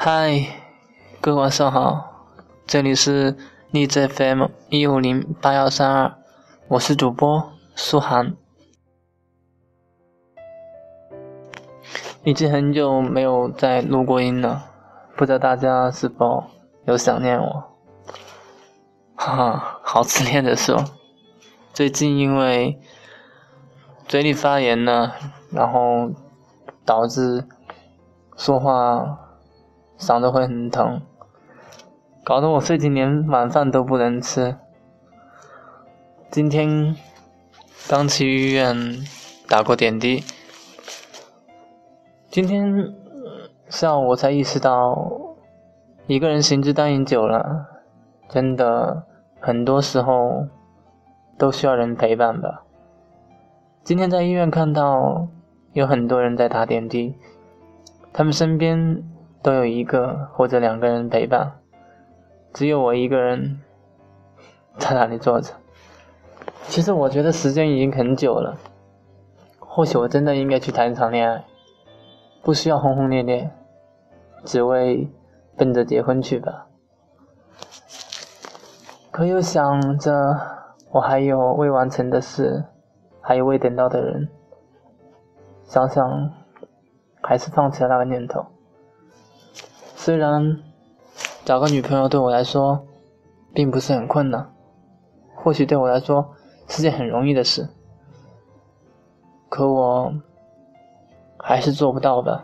嗨，各位晚上好，这里是荔枝 FM 一五零八幺三二，我是主播苏涵。已经很久没有再录过音了，不知道大家是否有想念我？哈哈，好自恋的说，最近因为嘴里发炎了，然后导致说话。嗓子会很疼，搞得我最近连晚饭都不能吃。今天刚去医院打过点滴，今天下午我才意识到，一个人行之单影久了，真的很多时候都需要人陪伴吧。今天在医院看到有很多人在打点滴，他们身边。都有一个或者两个人陪伴，只有我一个人 在那里坐着。其实我觉得时间已经很久了，或许我真的应该去谈一场恋爱，不需要轰轰烈烈，只为奔着结婚去吧。可又想着我还有未完成的事，还有未等到的人，想想还是放弃了那个念头。虽然找个女朋友对我来说并不是很困难，或许对我来说是件很容易的事，可我还是做不到吧。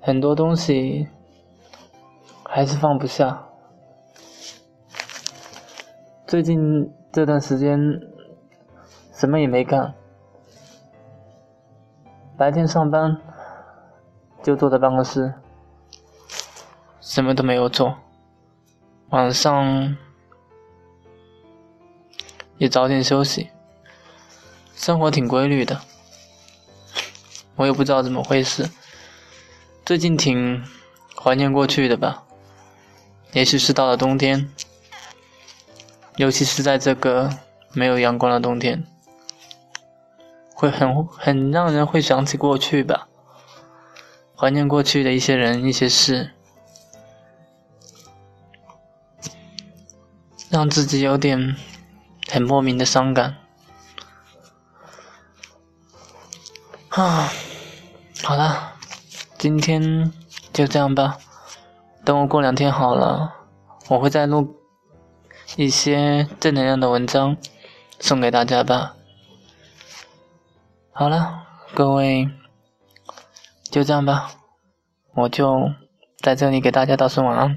很多东西还是放不下。最近这段时间什么也没干，白天上班就坐在办公室。什么都没有做，晚上也早点休息，生活挺规律的。我也不知道怎么回事，最近挺怀念过去的吧。也许是到了冬天，尤其是在这个没有阳光的冬天，会很很让人会想起过去吧，怀念过去的一些人一些事。让自己有点很莫名的伤感啊！好了，今天就这样吧。等我过两天好了，我会再录一些正能量的文章送给大家吧。好了，各位，就这样吧，我就在这里给大家道声晚安。